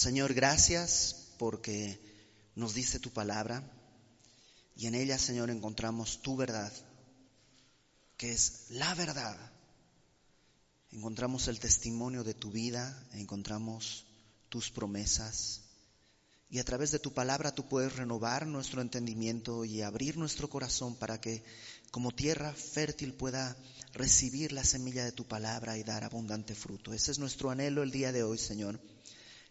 Señor, gracias porque nos dice tu palabra y en ella, Señor, encontramos tu verdad, que es la verdad. Encontramos el testimonio de tu vida, encontramos tus promesas. Y a través de tu palabra tú puedes renovar nuestro entendimiento y abrir nuestro corazón para que como tierra fértil pueda recibir la semilla de tu palabra y dar abundante fruto. Ese es nuestro anhelo el día de hoy, Señor.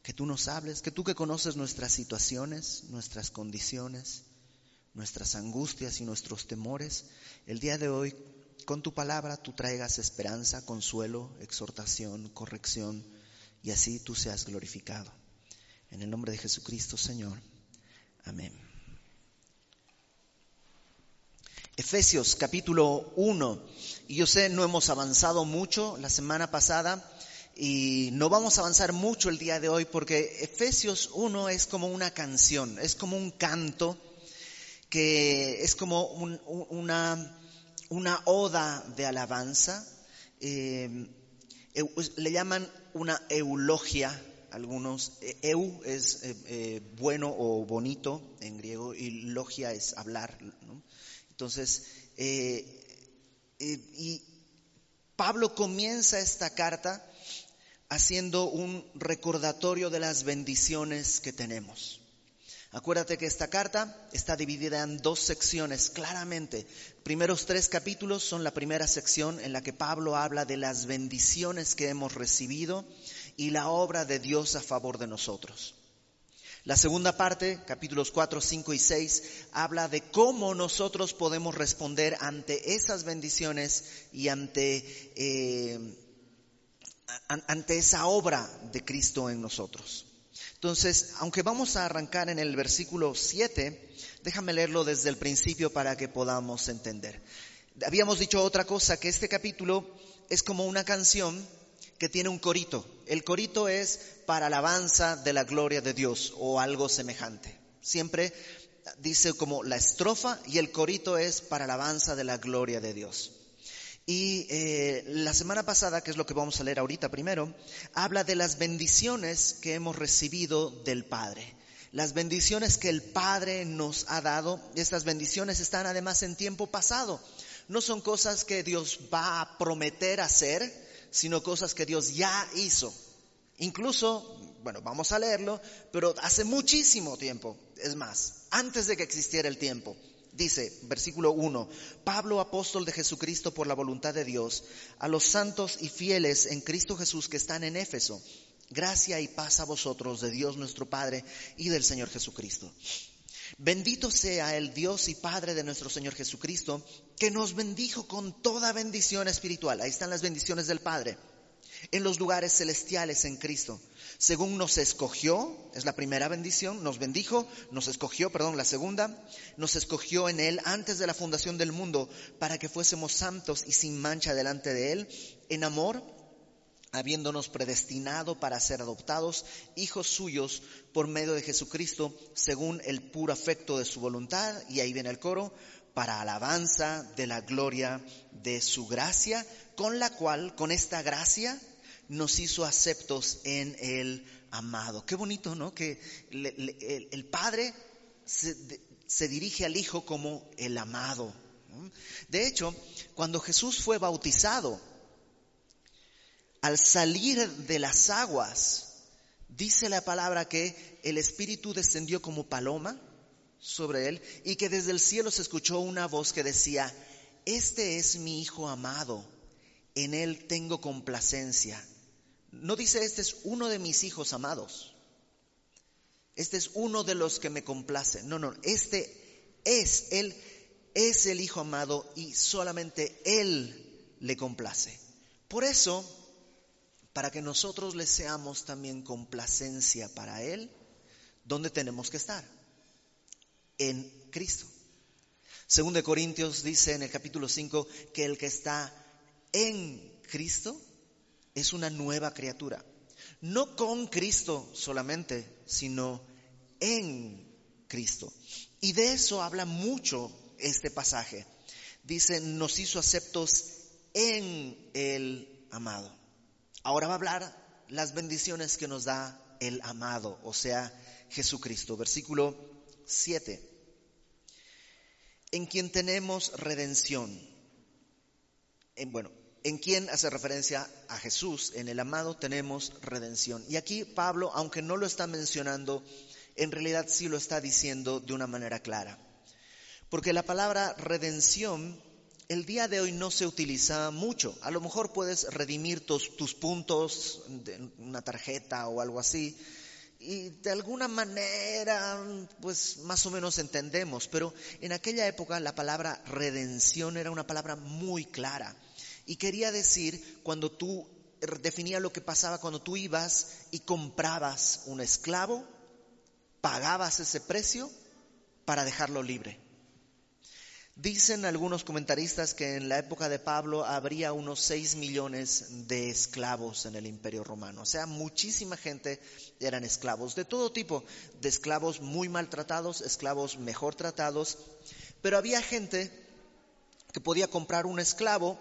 Que tú nos hables, que tú que conoces nuestras situaciones, nuestras condiciones, nuestras angustias y nuestros temores, el día de hoy con tu palabra tú traigas esperanza, consuelo, exhortación, corrección y así tú seas glorificado. En el nombre de Jesucristo, Señor. Amén. Efesios capítulo 1. Y yo sé, no hemos avanzado mucho la semana pasada y no vamos a avanzar mucho el día de hoy porque Efesios 1 es como una canción, es como un canto que es como una, una, oda de alabanza. Eh, le llaman una eulogia algunos, eh, eu es eh, eh, bueno o bonito en griego y logia es hablar. Entonces, y Pablo comienza esta carta haciendo un recordatorio de las bendiciones que tenemos. Acuérdate que esta carta está dividida en dos secciones, claramente. Primeros tres capítulos son la primera sección en la que Pablo habla de las bendiciones que hemos recibido y la obra de Dios a favor de nosotros. La segunda parte, capítulos 4, 5 y 6, habla de cómo nosotros podemos responder ante esas bendiciones y ante, eh, ante esa obra de Cristo en nosotros. Entonces, aunque vamos a arrancar en el versículo 7, déjame leerlo desde el principio para que podamos entender. Habíamos dicho otra cosa, que este capítulo es como una canción que tiene un corito. El corito es para alabanza de la gloria de Dios o algo semejante. Siempre dice como la estrofa y el corito es para alabanza de la gloria de Dios. Y eh, la semana pasada, que es lo que vamos a leer ahorita primero, habla de las bendiciones que hemos recibido del Padre. Las bendiciones que el Padre nos ha dado, estas bendiciones están además en tiempo pasado. No son cosas que Dios va a prometer hacer, sino cosas que Dios ya hizo. Incluso, bueno, vamos a leerlo, pero hace muchísimo tiempo, es más, antes de que existiera el tiempo. Dice, versículo 1, Pablo, apóstol de Jesucristo por la voluntad de Dios, a los santos y fieles en Cristo Jesús que están en Éfeso, gracia y paz a vosotros de Dios nuestro Padre y del Señor Jesucristo. Bendito sea el Dios y Padre de nuestro Señor Jesucristo, que nos bendijo con toda bendición espiritual. Ahí están las bendiciones del Padre. En los lugares celestiales en Cristo. Según nos escogió, es la primera bendición, nos bendijo, nos escogió, perdón, la segunda, nos escogió en Él antes de la fundación del mundo para que fuésemos santos y sin mancha delante de Él, en amor habiéndonos predestinado para ser adoptados hijos suyos por medio de Jesucristo, según el puro afecto de su voluntad, y ahí viene el coro, para alabanza de la gloria de su gracia, con la cual, con esta gracia, nos hizo aceptos en el amado. Qué bonito, ¿no? Que el, Padre se, dirige al Hijo como el amado. De hecho, cuando Jesús fue bautizado, al salir de las aguas, dice la palabra que el Espíritu descendió como paloma sobre él y que desde el cielo se escuchó una voz que decía, este es mi Hijo amado, en él tengo complacencia. No dice, este es uno de mis hijos amados, este es uno de los que me complacen. No, no, este es, él es el Hijo amado y solamente él le complace. Por eso, para que nosotros le seamos también complacencia para Él, ¿dónde tenemos que estar? En Cristo. Según de Corintios dice en el capítulo 5 que el que está en Cristo es una nueva criatura. No con Cristo solamente, sino en Cristo. Y de eso habla mucho este pasaje. Dice, nos hizo aceptos en el amado. Ahora va a hablar las bendiciones que nos da el amado, o sea, Jesucristo. Versículo 7. En quien tenemos redención. En, bueno, en quien hace referencia a Jesús, en el amado tenemos redención. Y aquí Pablo, aunque no lo está mencionando, en realidad sí lo está diciendo de una manera clara. Porque la palabra redención el día de hoy no se utiliza mucho. A lo mejor puedes redimir tus, tus puntos de una tarjeta o algo así. Y de alguna manera, pues más o menos entendemos, pero en aquella época la palabra redención era una palabra muy clara. Y quería decir cuando tú definía lo que pasaba cuando tú ibas y comprabas un esclavo, pagabas ese precio para dejarlo libre. Dicen algunos comentaristas que en la época de Pablo habría unos 6 millones de esclavos en el imperio romano. O sea, muchísima gente eran esclavos, de todo tipo, de esclavos muy maltratados, esclavos mejor tratados, pero había gente que podía comprar un esclavo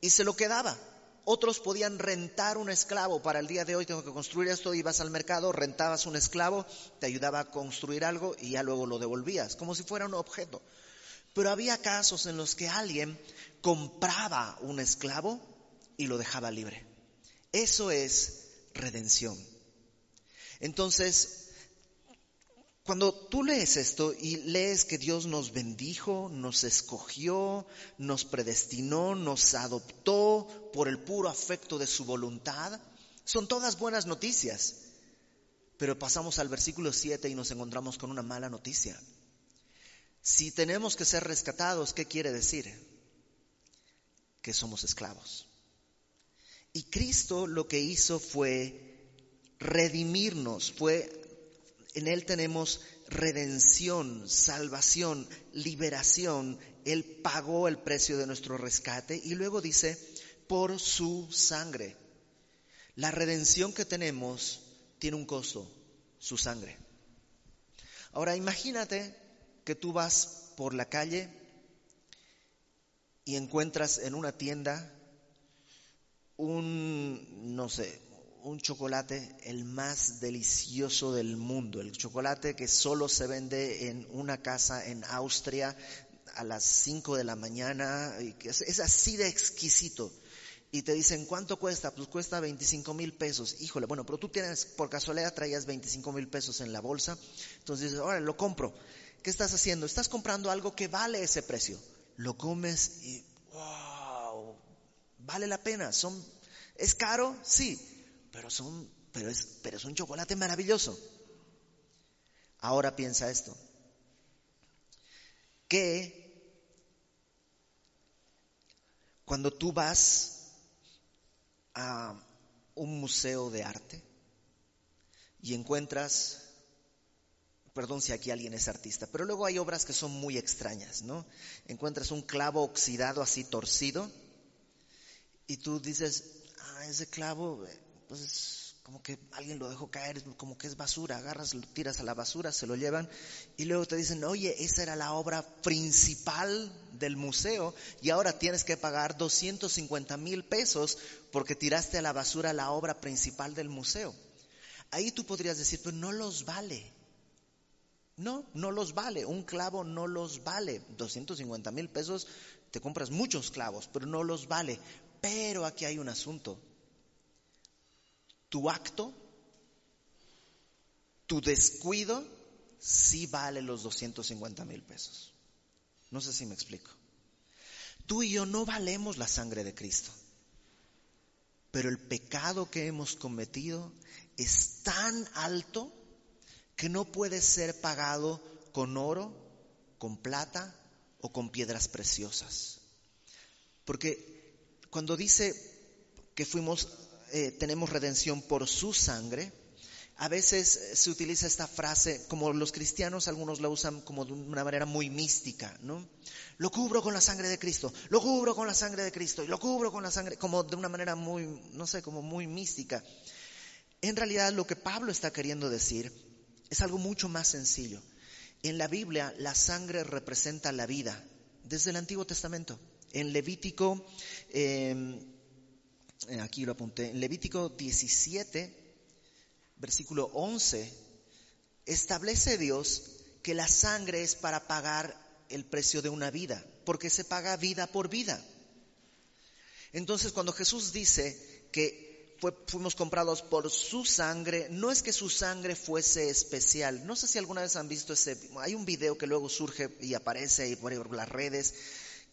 y se lo quedaba. Otros podían rentar un esclavo. Para el día de hoy tengo que construir esto, ibas al mercado, rentabas un esclavo, te ayudaba a construir algo y ya luego lo devolvías, como si fuera un objeto. Pero había casos en los que alguien compraba un esclavo y lo dejaba libre. Eso es redención. Entonces, cuando tú lees esto y lees que Dios nos bendijo, nos escogió, nos predestinó, nos adoptó por el puro afecto de su voluntad, son todas buenas noticias. Pero pasamos al versículo 7 y nos encontramos con una mala noticia. Si tenemos que ser rescatados, ¿qué quiere decir? Que somos esclavos. Y Cristo lo que hizo fue redimirnos, fue en Él tenemos redención, salvación, liberación. Él pagó el precio de nuestro rescate y luego dice, por su sangre. La redención que tenemos tiene un costo, su sangre. Ahora imagínate que tú vas por la calle y encuentras en una tienda un, no sé, un chocolate el más delicioso del mundo, el chocolate que solo se vende en una casa en Austria a las 5 de la mañana, y es, así de exquisito. Y te dicen, ¿cuánto cuesta? Pues cuesta 25 mil pesos. Híjole, bueno, pero tú tienes, por casualidad traías 25 mil pesos en la bolsa. Entonces dices, ahora lo compro. ¿Qué estás haciendo? Estás comprando algo que vale ese precio. Lo comes y, wow, vale la pena. Son, ¿Es caro? Sí, pero, pero, es, pero es un chocolate maravilloso. Ahora piensa esto. Que cuando tú vas a un museo de arte y encuentras Perdón si aquí alguien es artista, pero luego hay obras que son muy extrañas, ¿no? Encuentras un clavo oxidado así torcido y tú dices, ah, ese clavo, pues como que alguien lo dejó caer, como que es basura, agarras, lo tiras a la basura, se lo llevan y luego te dicen, oye, esa era la obra principal del museo y ahora tienes que pagar 250 mil pesos porque tiraste a la basura la obra principal del museo. Ahí tú podrías decir, pues no los vale. No, no los vale. Un clavo no los vale. 250 mil pesos, te compras muchos clavos, pero no los vale. Pero aquí hay un asunto. Tu acto, tu descuido, sí vale los 250 mil pesos. No sé si me explico. Tú y yo no valemos la sangre de Cristo. Pero el pecado que hemos cometido es tan alto que no puede ser pagado con oro, con plata o con piedras preciosas. Porque cuando dice que fuimos, eh, tenemos redención por su sangre, a veces se utiliza esta frase, como los cristianos, algunos la usan como de una manera muy mística, ¿no? Lo cubro con la sangre de Cristo, lo cubro con la sangre de Cristo, y lo cubro con la sangre, como de una manera muy, no sé, como muy mística. En realidad lo que Pablo está queriendo decir es algo mucho más sencillo. En la Biblia la sangre representa la vida, desde el Antiguo Testamento. En Levítico, em, aquí lo apunté, en Levítico 17, versículo 11, establece Dios que la sangre es para pagar el precio de una vida, porque se paga vida por vida. Entonces, cuando Jesús dice que fuimos comprados por su sangre, no es que su sangre fuese especial. No sé si alguna vez han visto ese, hay un video que luego surge y aparece ahí por las redes,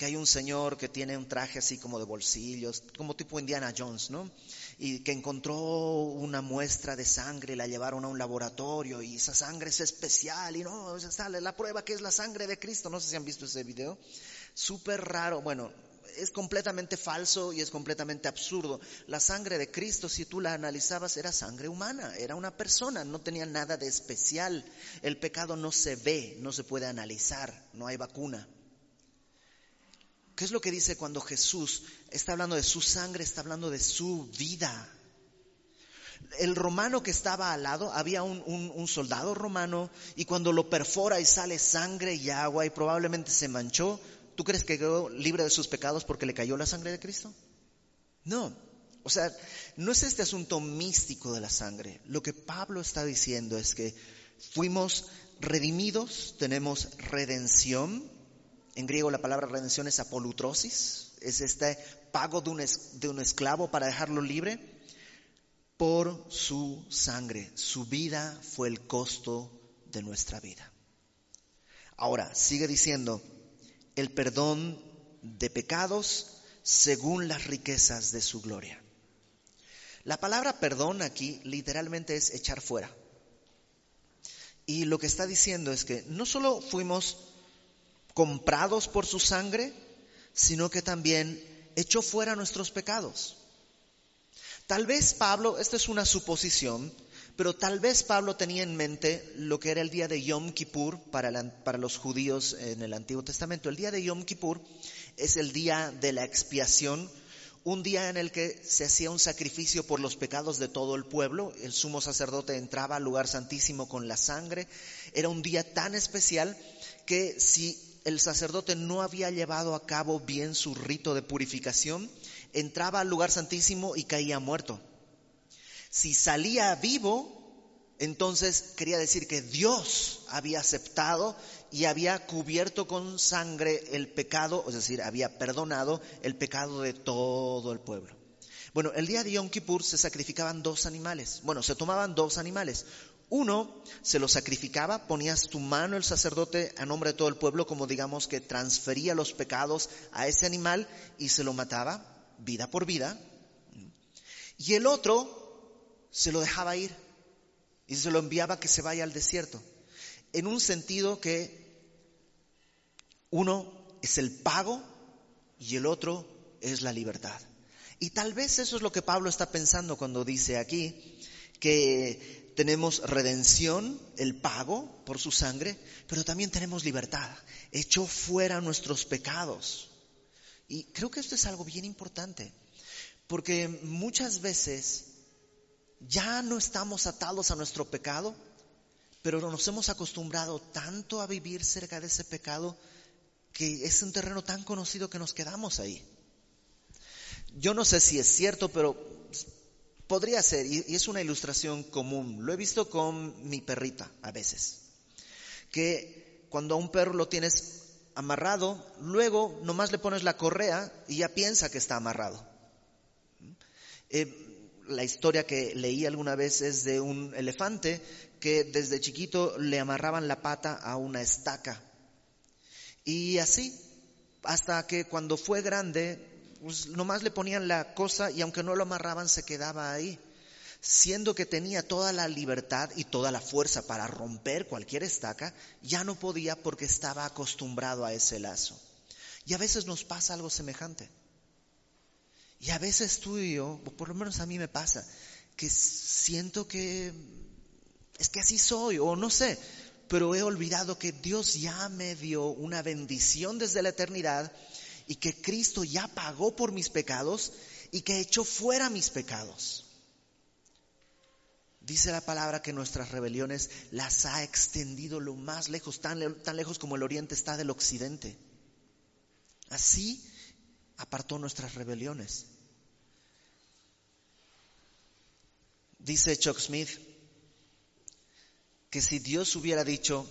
que hay un señor que tiene un traje así como de bolsillos, como tipo Indiana Jones, ¿no? Y que encontró una muestra de sangre, la llevaron a un laboratorio y esa sangre es especial y no, sale la prueba que es la sangre de Cristo. No sé si han visto ese video. Súper raro. Bueno, es completamente falso y es completamente absurdo. La sangre de Cristo, si tú la analizabas, era sangre humana, era una persona, no tenía nada de especial. El pecado no se ve, no se puede analizar, no hay vacuna. ¿Qué es lo que dice cuando Jesús está hablando de su sangre, está hablando de su vida? El romano que estaba al lado, había un, soldado romano y cuando lo perfora y sale sangre y agua y probablemente se manchó, ¿tú crees que quedó libre de sus pecados porque le cayó la sangre de Cristo? No. O sea, no es este asunto místico de la sangre. Lo que Pablo está diciendo es que fuimos redimidos, tenemos redención, en griego la palabra redención es apolutrosis, es este pago de un, esclavo para dejarlo libre por su sangre. Su vida fue el costo de nuestra vida. Ahora, sigue diciendo, el perdón de pecados según las riquezas de su gloria. La palabra perdón aquí literalmente es echar fuera. Y lo que está diciendo es que no solo fuimos comprados por su sangre, sino que también echó fuera nuestros pecados. Tal vez Pablo, esta es una suposición, pero tal vez Pablo tenía en mente lo que era el día de Yom Kippur para, para, los judíos en el Antiguo Testamento. El día de Yom Kippur es el día de la expiación, un día en el que se hacía un sacrificio por los pecados de todo el pueblo. El sumo sacerdote entraba al lugar santísimo con la sangre. Era un día tan especial que si el sacerdote no había llevado a cabo bien su rito de purificación, entraba al lugar santísimo y caía muerto. Si salía vivo, entonces quería decir que Dios había aceptado y había cubierto con sangre el pecado, es decir, había perdonado el pecado de todo el pueblo. Bueno, el día de Yom Kippur se sacrificaban dos animales. Bueno, se tomaban dos animales. Uno se lo sacrificaba, ponías tu mano el sacerdote a nombre de todo el pueblo, como digamos que transfería los pecados a ese animal y se lo mataba, vida por vida. Y el otro se lo dejaba ir y se lo enviaba que se vaya al desierto. En un sentido que uno es el pago y el otro es la libertad. Y tal vez eso es lo que Pablo está pensando cuando dice aquí que tenemos redención, el pago por su sangre, pero también tenemos libertad. Echó fuera nuestros pecados. Y creo que esto es algo bien importante, porque muchas veces ya no estamos atados a nuestro pecado, pero nos hemos acostumbrado tanto a vivir cerca de ese pecado que es un terreno tan conocido que nos quedamos ahí. Yo no sé si es cierto, pero Podría ser, y es una ilustración común. Lo he visto con mi perrita a veces. Que cuando a un perro lo tienes amarrado, luego nomás le pones la correa y ya piensa que está amarrado. Eh, la historia que leí alguna vez es de un elefante que desde chiquito le amarraban la pata a una estaca. Y así, hasta que cuando fue grande pues nomás le ponían la cosa y aunque no lo amarraban se quedaba ahí, siendo que tenía toda la libertad y toda la fuerza para romper cualquier estaca, ya no podía porque estaba acostumbrado a ese lazo. Y a veces nos pasa algo semejante. Y a veces tú y yo, o por lo menos a mí me pasa, que siento que es que así soy, o no sé, pero he olvidado que Dios ya me dio una bendición desde la eternidad y que Cristo ya pagó por mis pecados y que echó fuera mis pecados. Dice la palabra que nuestras rebeliones las ha extendido lo más lejos, tan, tan lejos como el oriente está del occidente. Así apartó nuestras rebeliones. Dice Chuck Smith que si Dios hubiera dicho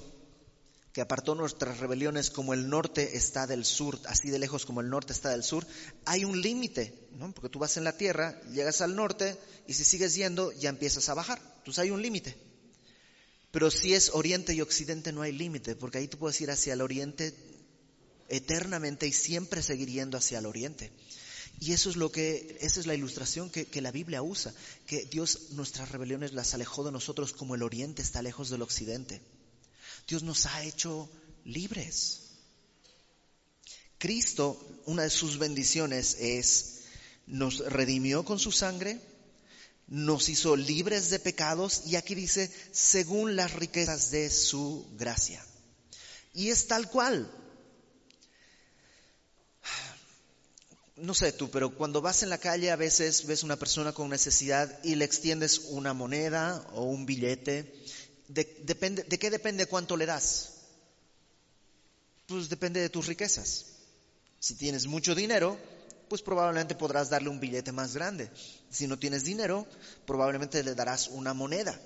que apartó nuestras rebeliones como el norte está del sur, así de lejos como el norte está del sur, hay un límite, ¿no? porque tú vas en la tierra, llegas al norte y si sigues yendo ya empiezas a bajar, entonces hay un límite. Pero si es oriente y occidente no hay límite, porque ahí tú puedes ir hacia el oriente eternamente y siempre seguir yendo hacia el oriente. Y eso es lo que, esa es la ilustración que, que, la Biblia usa, que Dios nuestras rebeliones las alejó de nosotros como el oriente está lejos del occidente. Dios nos ha hecho libres. Cristo, una de sus bendiciones es, nos redimió con su sangre, nos hizo libres de pecados y aquí dice, según las riquezas de su gracia. Y es tal cual, no sé tú, pero cuando vas en la calle a veces ves una persona con necesidad y le extiendes una moneda o un billete. De, depende, ¿De qué depende cuánto le das? Pues depende de tus riquezas. Si tienes mucho dinero, pues probablemente podrás darle un billete más grande. Si no tienes dinero, probablemente le darás una moneda.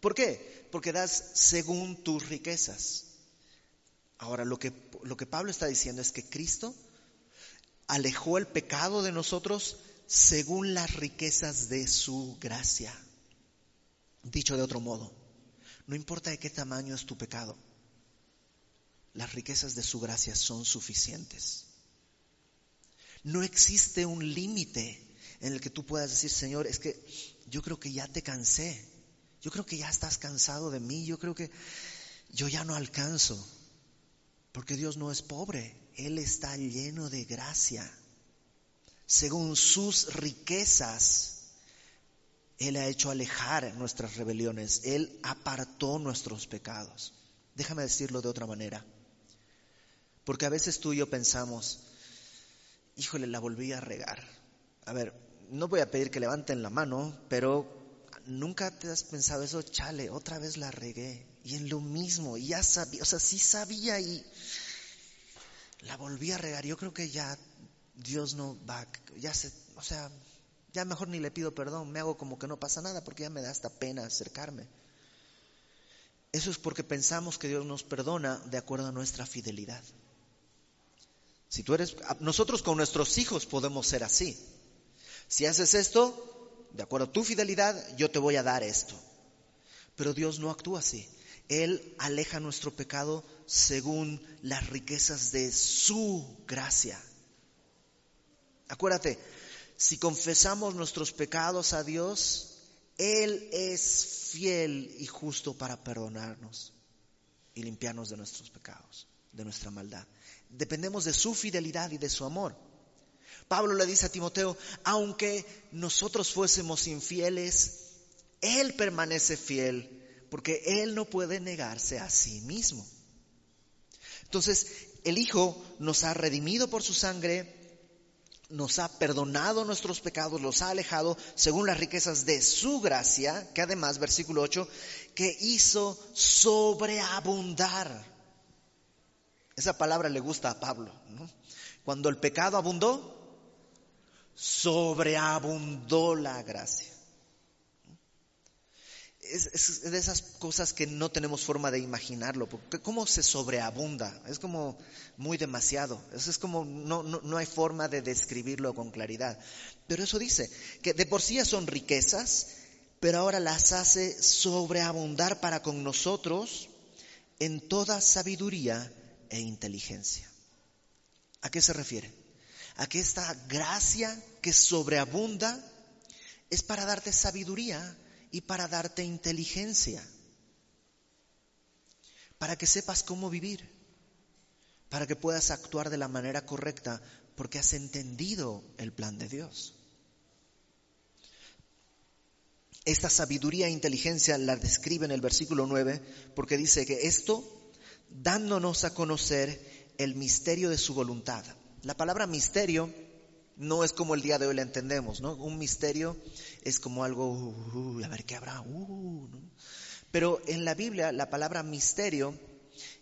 ¿Por qué? Porque das según tus riquezas. Ahora, lo que, lo que Pablo está diciendo es que Cristo alejó el pecado de nosotros según las riquezas de su gracia. Dicho de otro modo, no importa de qué tamaño es tu pecado, las riquezas de su gracia son suficientes. No existe un límite en el que tú puedas decir, Señor, es que yo creo que ya te cansé, yo creo que ya estás cansado de mí, yo creo que yo ya no alcanzo, porque Dios no es pobre, él está lleno de gracia. Según sus riquezas, Él ha hecho alejar nuestras rebeliones. Él apartó nuestros pecados. Déjame decirlo de otra manera. Porque a veces tú y yo pensamos, híjole, la volví a regar. A ver, no voy a pedir que levanten la mano, pero nunca te has pensado eso, chale, otra vez la regué. Y en lo mismo, y ya sabía, o sea, sí sabía y la volví a regar. Yo creo que ya Dios no va, ya se, o sea, ya mejor ni le pido perdón, me hago como que no pasa nada porque ya me da hasta pena acercarme. Eso es porque pensamos que Dios nos perdona de acuerdo a nuestra fidelidad. Si tú eres, nosotros con nuestros hijos podemos ser así. Si haces esto, de acuerdo a tu fidelidad, yo te voy a dar esto. Pero Dios no actúa así. Él aleja nuestro pecado según las riquezas de su gracia. Acuérdate, si confesamos nuestros pecados a Dios, Él es fiel y justo para perdonarnos y limpiarnos de nuestros pecados, de nuestra maldad. Dependemos de su fidelidad y de su amor. Pablo le dice a Timoteo, aunque nosotros fuésemos infieles, Él permanece fiel porque Él no puede negarse a sí mismo. Entonces, el Hijo nos ha redimido por su sangre, nos ha perdonado nuestros pecados, los ha alejado según las riquezas de su gracia, que además, versículo 8, que hizo sobreabundar. Esa palabra le gusta a Pablo. Cuando el pecado abundó, sobreabundó la gracia es, de esas cosas que no tenemos forma de imaginarlo, porque cómo se sobreabunda, es como muy demasiado, eso es como no, no, no hay forma de describirlo con claridad. Pero eso dice, que de por sí ya son riquezas, pero ahora las hace sobreabundar para con nosotros en toda sabiduría e inteligencia. ¿A qué se refiere? A que esta gracia que sobreabunda es para darte sabiduría y para darte inteligencia, para que sepas cómo vivir, para que puedas actuar de la manera correcta, porque has entendido el plan de Dios. Esta sabiduría e inteligencia la describe en el versículo 9, porque dice que esto, dándonos a conocer el misterio de su voluntad. La palabra misterio no es como el día de hoy la entendemos, ¿no? Un misterio es como algo, uh, a ver qué habrá, uh, Pero en la Biblia la palabra misterio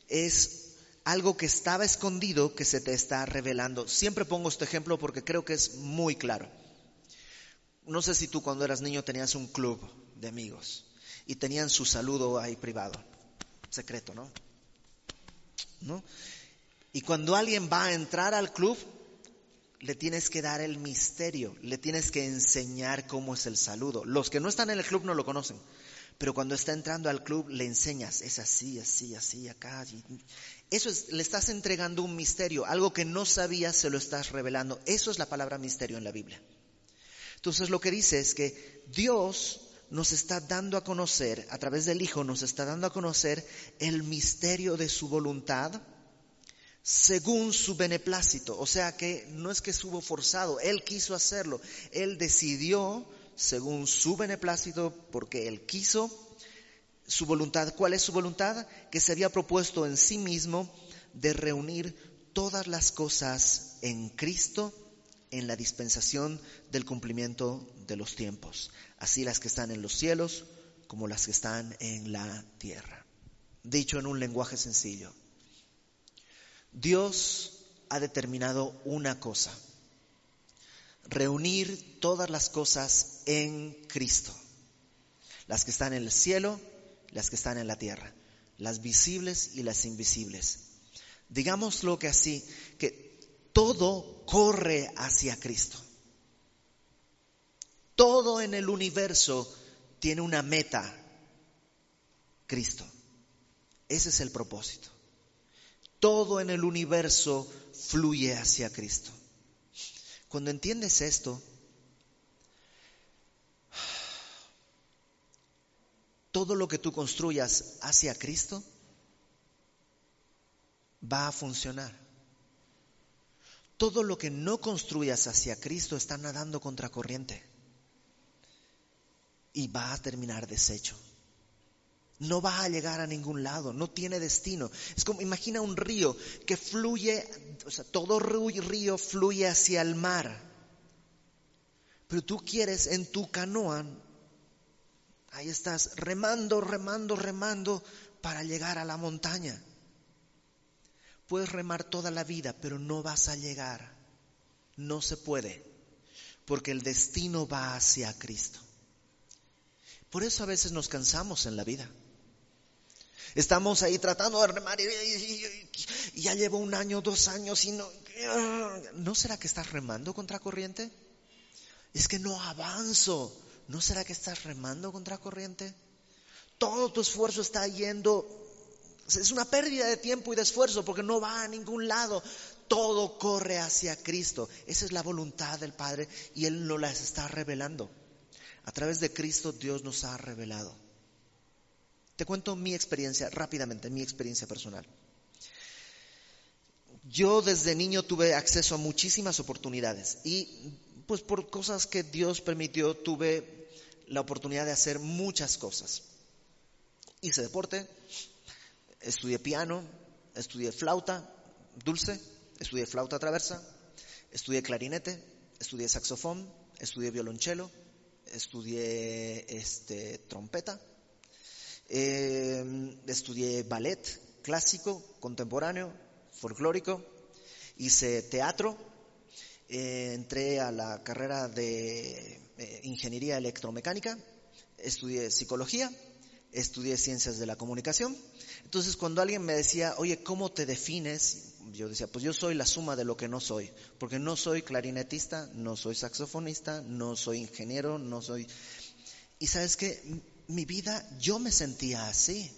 es algo que estaba escondido que se te está revelando. Siempre pongo este ejemplo porque creo que es muy claro. No sé si tú cuando eras niño tenías un club de amigos y tenían su saludo ahí privado, secreto, ¿no? ¿No? Y cuando alguien va a entrar al club, le tienes que dar el misterio, le tienes que enseñar cómo es el saludo. Los que no están en el club no lo conocen, pero cuando está entrando al club le enseñas, es así, así, así, acá. Eso es, le estás entregando un misterio, algo que no sabías se lo estás revelando. Eso es la palabra misterio en la Biblia. Entonces lo que dice es que Dios nos está dando a conocer, a través del Hijo, nos está dando a conocer el misterio de su voluntad según su beneplácito. O sea que no es que estuvo forzado, Él quiso hacerlo. Él decidió según su beneplácito porque Él quiso su voluntad. ¿Cuál es su voluntad? Que se había propuesto en sí mismo de reunir todas las cosas en Cristo en la dispensación del cumplimiento de los tiempos, así las que están en los cielos como las que están en la tierra. Dicho en un lenguaje sencillo, Dios ha determinado una cosa, reunir todas las cosas en Cristo, las que están en el cielo, las que están en la tierra, las visibles y las invisibles. Digámoslo que así, que todo corre hacia Cristo. Todo en el universo tiene una meta, Cristo. Ese es el propósito. Todo en el universo fluye hacia Cristo. Cuando entiendes esto, todo lo que tú construyas hacia Cristo va a funcionar. Todo lo que no construyas hacia Cristo está nadando contra corriente y va a terminar deshecho no va a llegar a ningún lado, no tiene destino. Es como, imagina un río que fluye, o sea, todo río fluye hacia el mar. Pero tú quieres en tu canoa, ahí estás remando, remando, remando para llegar a la montaña. Puedes remar toda la vida, pero no vas a llegar. No se puede, porque el destino va hacia Cristo. Por eso a veces nos cansamos en la vida. Estamos ahí tratando de remar y, ya llevo un año, dos años y no... ¿No será que estás remando contra corriente? Es que no avanzo. ¿No será que estás remando contra corriente? Todo tu esfuerzo está yendo... Es una pérdida de tiempo y de esfuerzo porque no va a ningún lado. Todo corre hacia Cristo. Esa es la voluntad del Padre y Él nos las está revelando. A través de Cristo Dios nos ha revelado. Te cuento mi experiencia rápidamente, mi experiencia personal. Yo desde niño tuve acceso a muchísimas oportunidades y pues por cosas que Dios permitió tuve la oportunidad de hacer muchas cosas. Hice deporte, estudié piano, estudié flauta dulce, estudié flauta traversa, estudié clarinete, estudié saxofón, estudié violonchelo, estudié este, trompeta eh, estudié ballet clásico, contemporáneo, folclórico, hice teatro, eh, entré a la carrera de eh, ingeniería electromecánica, estudié psicología, estudié ciencias de la comunicación. Entonces, cuando alguien me decía, oye, ¿cómo te defines? Yo decía, pues yo soy la suma de lo que no soy, porque no soy clarinetista, no soy saxofonista, no soy ingeniero, no soy... Y sabes que mi vida yo me sentía así,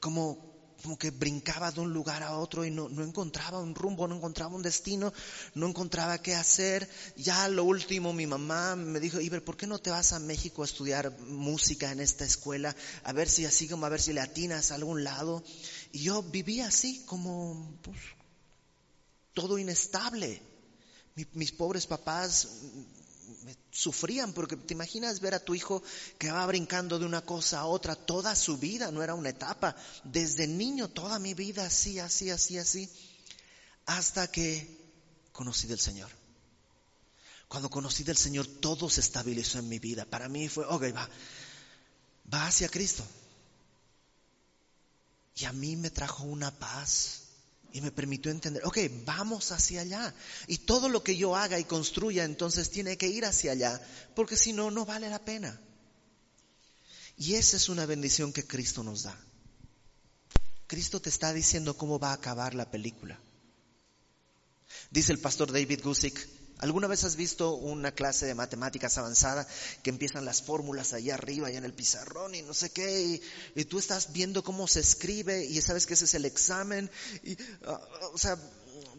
como, como que brincaba de un lugar a otro y no, no, encontraba un rumbo, no encontraba un destino, no encontraba qué hacer. Ya lo último mi mamá me dijo, Iber, ¿por qué no te vas a México a estudiar música en esta escuela? A ver si así como a ver si le atinas a algún lado. Y yo vivía así como pues, todo inestable. mis pobres papás sufrían porque te imaginas ver a tu hijo que va brincando de una cosa a otra toda su vida, no era una etapa, desde niño toda mi vida así, así, así, así, hasta que conocí del Señor. Cuando conocí del Señor todo se estabilizó en mi vida. Para mí fue, ok, va, va hacia Cristo. Y a mí me trajo una paz y me permitió entender, ok, vamos hacia allá. Y todo lo que yo haga y construya entonces tiene que ir hacia allá, porque si no, no vale la pena. Y esa es una bendición que Cristo nos da. Cristo te está diciendo cómo va a acabar la película. Dice el pastor David Gusick, ¿alguna vez has visto una clase de matemáticas avanzada que empiezan las fórmulas allá arriba, allá en el pizarrón y no sé qué, y, tú estás viendo cómo se escribe y sabes que ese es el examen? Y, ah, o sea,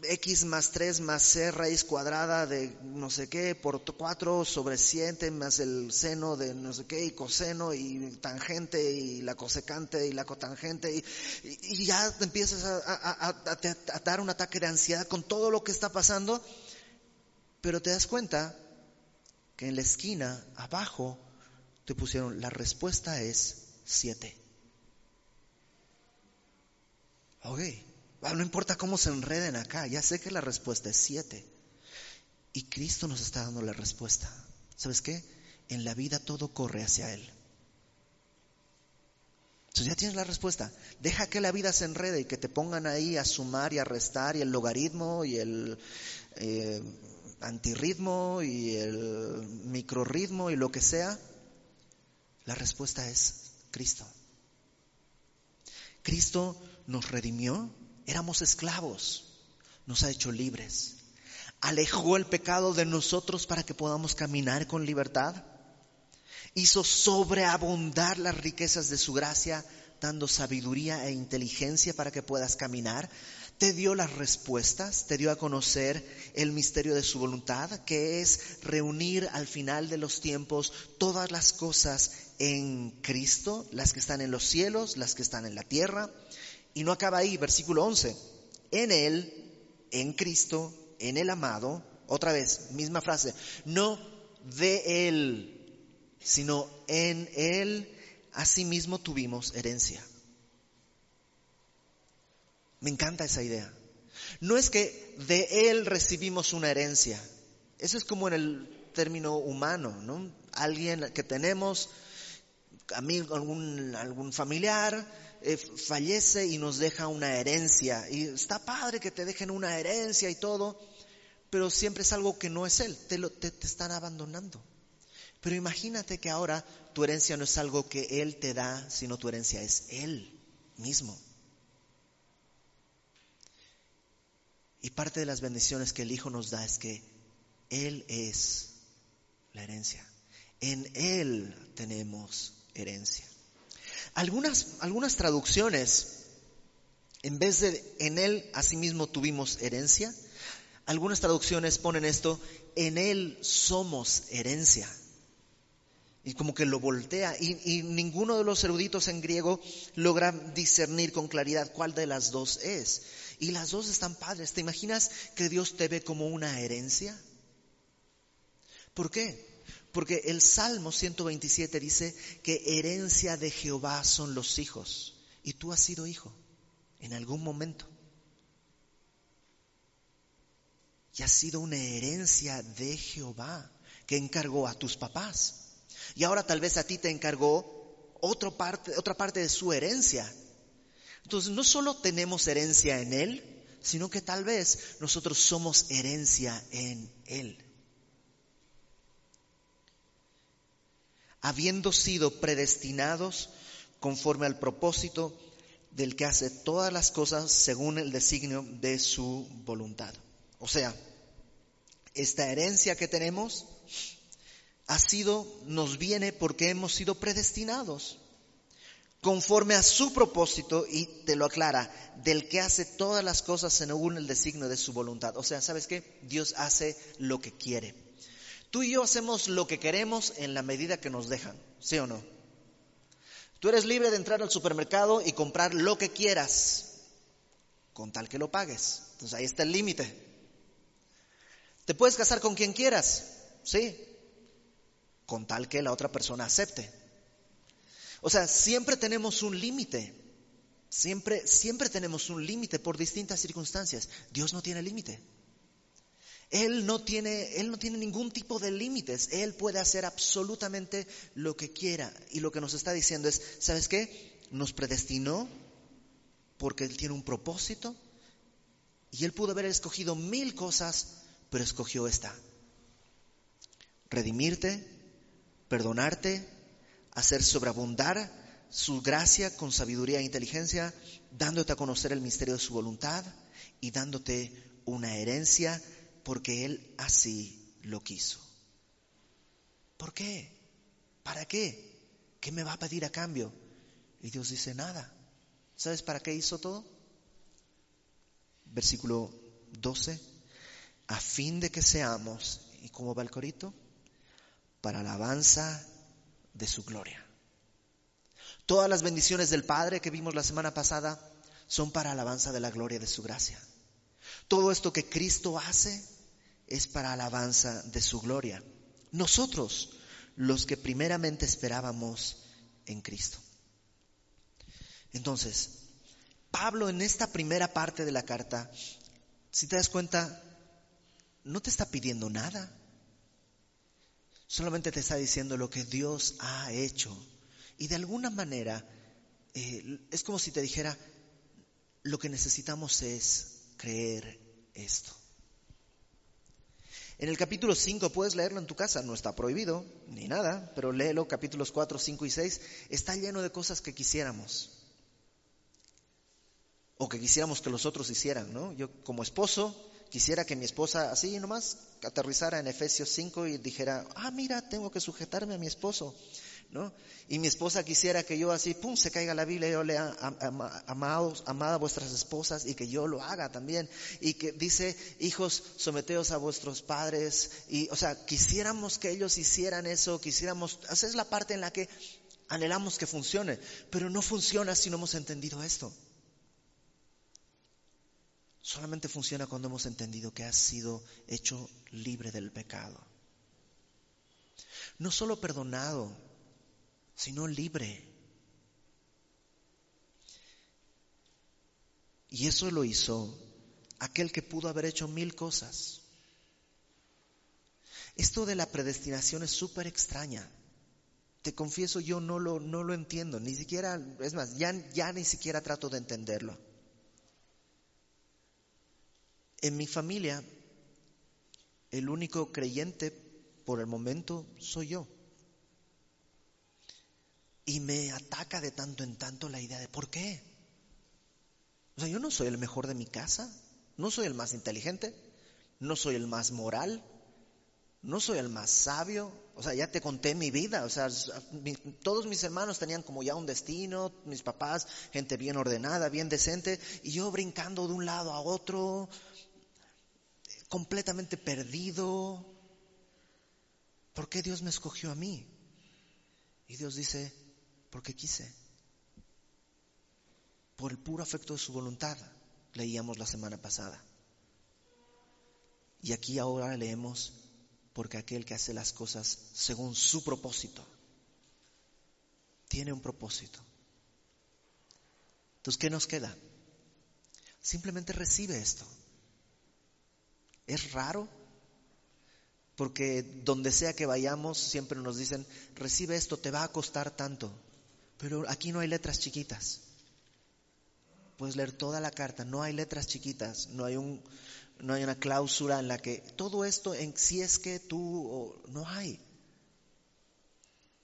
x más 3 más c raíz cuadrada de no sé qué por 4 sobre 7 más el seno de no sé qué y coseno y tangente y la cosecante y la cotangente y, y ya empiezas a, a, dar un ataque de ansiedad con todo lo que está pasando, pero te das cuenta que en la esquina abajo te pusieron la respuesta es 7. Ok. Ah, no importa cómo se enreden acá, ya sé que la respuesta es siete. Y Cristo nos está dando la respuesta. ¿Sabes qué? En la vida todo corre hacia Él. Entonces ya tienes la respuesta. Deja que la vida se enrede y que te pongan ahí a sumar y a restar y el logaritmo y el eh, antirritmo y el microrritmo y lo que sea. La respuesta es Cristo. Cristo nos redimió Éramos esclavos, nos ha hecho libres. Alejó el pecado de nosotros para que podamos caminar con libertad. Hizo sobreabundar las riquezas de su gracia, dando sabiduría e inteligencia para que puedas caminar. Te dio las respuestas, te dio a conocer el misterio de su voluntad, que es reunir al final de los tiempos todas las cosas en Cristo, las que están en los cielos, las que están en la tierra y no acaba ahí, versículo 11. En Él, en Cristo, en el amado, otra vez, misma frase, no de Él, sino en Él, asimismo tuvimos herencia. Me encanta esa idea. No es que de Él recibimos una herencia. Eso es como en el término humano, ¿no? Alguien que tenemos, algún, algún familiar, eh, fallece y nos deja una herencia. Y está padre que te dejen una herencia y todo, pero siempre es algo que no es Él, te, lo, te, están abandonando. Pero imagínate que ahora tu herencia no es algo que Él te da, sino tu herencia es Él mismo. Y parte de las bendiciones que el Hijo nos da es que Él es la herencia. En Él tenemos herencia. Algunas, algunas traducciones, en vez de en Él asimismo tuvimos herencia, algunas traducciones ponen esto, en Él somos herencia. Y como que lo voltea. Y, y, ninguno de los eruditos en griego logra discernir con claridad cuál de las dos es. Y las dos están padres. ¿Te imaginas que Dios te ve como una herencia? ¿Por qué? Porque el Salmo 127 dice que herencia de Jehová son los hijos. Y tú has sido hijo en algún momento. Y has sido una herencia de Jehová que encargó a tus papás. Y ahora tal vez a ti te encargó otra parte, otra parte de su herencia. Entonces no solo tenemos herencia en Él, sino que tal vez nosotros somos herencia en Él. habiendo sido predestinados conforme al propósito del que hace todas las cosas según el designio de su voluntad. O sea, esta herencia que tenemos ha sido, nos viene porque hemos sido predestinados conforme a su propósito, y te lo aclara, del que hace todas las cosas según el designio de su voluntad. O sea, ¿sabes qué? Dios hace lo que quiere. Tú y yo hacemos lo que queremos en la medida que nos dejan, ¿sí o no? Tú eres libre de entrar al supermercado y comprar lo que quieras, con tal que lo pagues. Entonces ahí está el límite. Te puedes casar con quien quieras, sí, con tal que la otra persona acepte. O sea, siempre tenemos un límite. Siempre, siempre tenemos un límite por distintas circunstancias. Dios no tiene límite. Él no tiene, él no tiene ningún tipo de límites. Él puede hacer absolutamente lo que quiera. Y lo que nos está diciendo es, ¿sabes qué? Nos predestinó porque Él tiene un propósito. Y Él pudo haber escogido mil cosas, pero escogió esta. Redimirte, perdonarte, hacer sobreabundar su gracia con sabiduría e inteligencia, dándote a conocer el misterio de su voluntad y dándote una herencia porque Él así lo quiso. ¿Por qué? ¿Para qué? ¿Qué me va a pedir a cambio? Y Dios dice, nada. ¿Sabes para qué hizo todo? Versículo 12. A fin de que seamos, ¿y cómo va el corito? Para alabanza de su gloria. Todas las bendiciones del Padre que vimos la semana pasada son para alabanza de la gloria de su gracia. Todo esto que Cristo hace es para alabanza de su gloria. Nosotros, los que primeramente esperábamos en Cristo. Entonces, Pablo en esta primera parte de la carta, si te das cuenta, no te está pidiendo nada. Solamente te está diciendo lo que Dios ha hecho. Y de alguna manera, eh, es como si te dijera, lo que necesitamos es creer esto. En el capítulo 5 puedes leerlo en tu casa, no está prohibido ni nada, pero léelo, capítulos 4, 5 y 6, está lleno de cosas que quisiéramos. O que quisiéramos que los otros hicieran, ¿no? Yo como esposo quisiera que mi esposa así nomás aterrizara en Efesios 5 y dijera, ah, mira, tengo que sujetarme a mi esposo. ¿no? Y mi esposa quisiera que yo así, pum, se caiga la Biblia y yo lea, amados, amad a vuestras esposas y que yo lo haga también. Y que dice, hijos, someteos a vuestros padres. Y, o sea, quisiéramos que ellos hicieran eso, quisiéramos, esa es la parte en la que anhelamos que funcione, pero no funciona si no hemos entendido esto. Solamente funciona cuando hemos entendido que has sido hecho libre del pecado. No solo perdonado, sino libre. Y eso lo hizo aquel que pudo haber hecho mil cosas. Esto de la predestinación es súper extraña. Te confieso, yo no lo, no lo entiendo, ni siquiera, es más, ya, ya ni siquiera trato de entenderlo. En mi familia, el único creyente por el momento soy yo. Y me ataca de tanto en tanto la idea de ¿por qué? O sea, yo no soy el mejor de mi casa, no soy el más inteligente, no soy el más moral, no soy el más sabio. O sea, ya te conté mi vida. O sea, todos mis hermanos tenían como ya un destino, mis papás, gente bien ordenada, bien decente, y yo brincando de un lado a otro, completamente perdido. ¿Por qué Dios me escogió a mí? Y Dios dice, porque quise. Por el puro afecto de su voluntad, leíamos la semana pasada. Y aquí ahora leemos, porque aquel que hace las cosas según su propósito, tiene un propósito. Entonces, ¿qué nos queda? Simplemente recibe esto. Es raro, porque donde sea que vayamos siempre nos dicen, recibe esto, te va a costar tanto. Pero aquí no hay letras chiquitas. Puedes leer toda la carta, no hay letras chiquitas, no hay, un, no hay una cláusula en la que todo esto, en, si es que tú, no hay.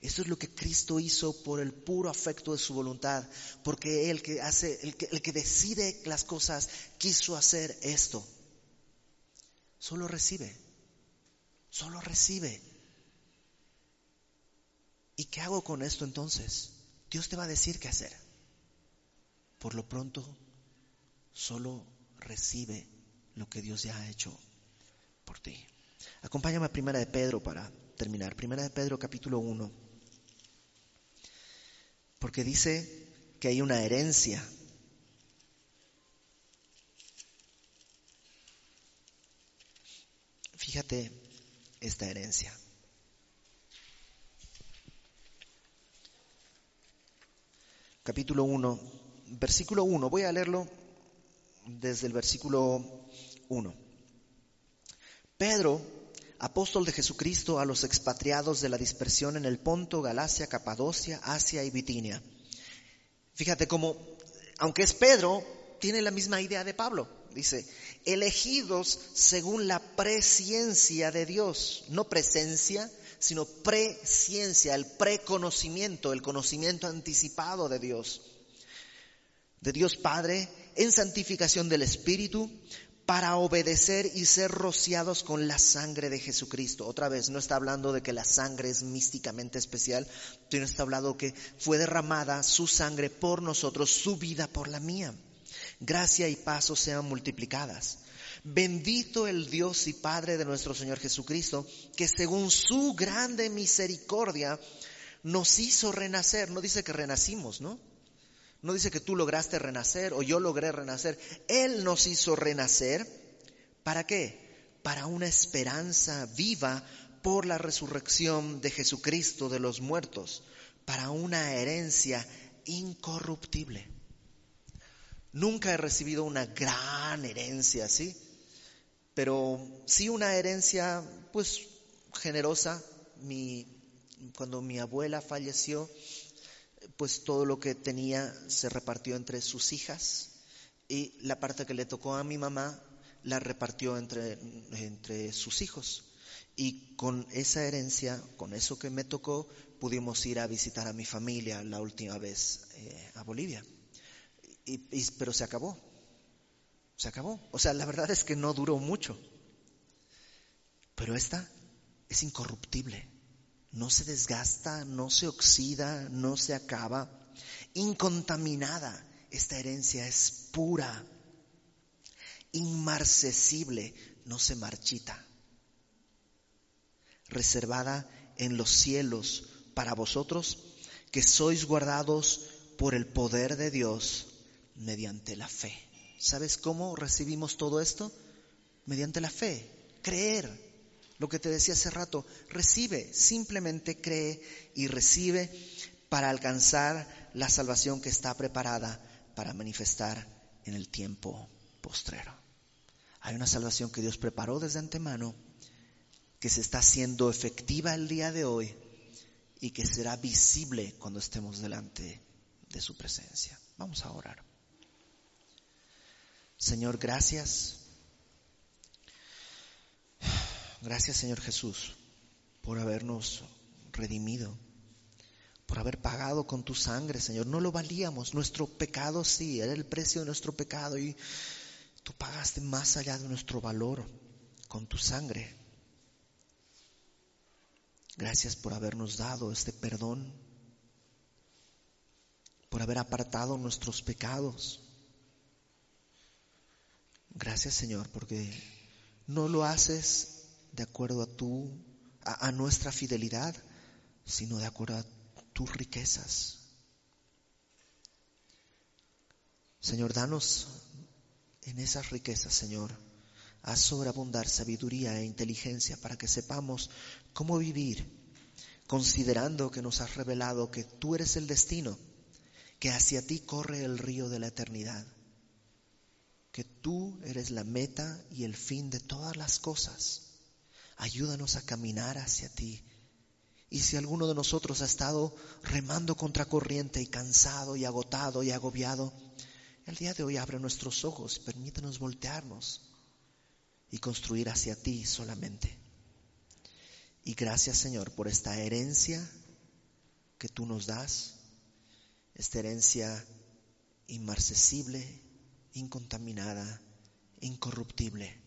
Eso es lo que Cristo hizo por el puro afecto de su voluntad, porque Él que hace, el que, el que decide las cosas, quiso hacer esto. Solo recibe, solo recibe. ¿Y qué hago con esto entonces? Dios te va a decir qué hacer. Por lo pronto, solo recibe lo que Dios ya ha hecho por ti. Acompáñame a Primera de Pedro para terminar. Primera de Pedro capítulo 1. Porque dice que hay una herencia. Fíjate esta herencia. capítulo 1, versículo 1. Voy a leerlo desde el versículo 1. Pedro, apóstol de Jesucristo a los expatriados de la dispersión en el Ponto, Galacia, Capadocia, Asia y Bitinia. Fíjate cómo, aunque es Pedro, tiene la misma idea de Pablo. Dice, elegidos según la presciencia de Dios, no presencia, sino presciencia, el preconocimiento, el conocimiento anticipado de Dios. De Dios Padre en santificación del Espíritu para obedecer y ser rociados con la sangre de Jesucristo. Otra vez, no está hablando de que la sangre es místicamente especial, sino está hablando que fue derramada su sangre por nosotros, su vida por la mía. Gracia y paso sean multiplicadas. Bendito el Dios y Padre de nuestro Señor Jesucristo, que según su grande misericordia nos hizo renacer. No dice que renacimos, ¿no? No dice que tú lograste renacer o yo logré renacer. Él nos hizo renacer. ¿Para qué? Para una esperanza viva por la resurrección de Jesucristo de los muertos. Para una herencia incorruptible. Nunca he recibido una gran herencia, ¿sí? Pero sí una herencia, pues, generosa. Mi, cuando mi abuela falleció, pues todo lo que tenía se repartió entre sus hijas y la parte que le tocó a mi mamá la repartió entre, entre sus hijos. Y con esa herencia, con eso que me tocó, pudimos ir a visitar a mi familia la última vez eh, a Bolivia. Y, pero se acabó, se acabó. O sea, la verdad es que no duró mucho. Pero esta es incorruptible no se desgasta, no se oxida, no se acaba. Incontaminada, esta herencia es pura, inmarcesible, no se marchita. Reservada en los cielos para vosotros, que sois guardados por el poder de Dios mediante la fe. ¿Sabes cómo recibimos todo esto? Mediante la fe, creer lo que te decía hace rato, recibe, simplemente cree y recibe para alcanzar la salvación que está preparada para manifestar en el tiempo postrero. Hay una salvación que Dios preparó desde antemano, que se está haciendo efectiva el día de hoy y que será visible cuando estemos delante de su presencia. Vamos a orar. Señor, gracias Gracias Señor Jesús por habernos redimido, por haber pagado con tu sangre, Señor. No lo valíamos, nuestro pecado sí, era el precio de nuestro pecado y tú pagaste más allá de nuestro valor con tu sangre. Gracias por habernos dado este perdón, por haber apartado nuestros pecados. Gracias Señor, porque no lo haces de acuerdo a tu, a, nuestra fidelidad, sino de acuerdo a tus riquezas. Señor, danos en esas riquezas, Señor, a sobreabundar sabiduría e inteligencia para que sepamos cómo vivir, considerando que nos has revelado que tú eres el destino, que hacia ti corre el río de la eternidad, que tú eres la meta y el fin de todas las cosas ayúdanos a caminar hacia ti. Y si alguno de nosotros ha estado remando contra corriente y cansado y agotado y agobiado, el día de hoy abre nuestros ojos, permítanos voltearnos y construir hacia ti solamente. Y gracias Señor por esta herencia que tú nos das, esta herencia inmarcesible, incontaminada, incorruptible.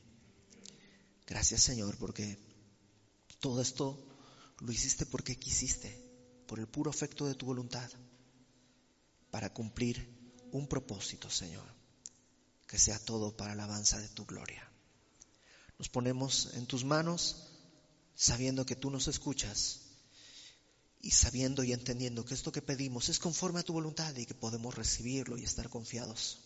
Gracias Señor porque todo esto lo hiciste porque quisiste, por el puro afecto de tu voluntad, para cumplir un propósito, Señor, que sea todo para la alabanza de tu gloria. Nos ponemos en tus manos sabiendo que tú nos escuchas y sabiendo y entendiendo que esto que pedimos es conforme a tu voluntad y que podemos recibirlo y estar confiados.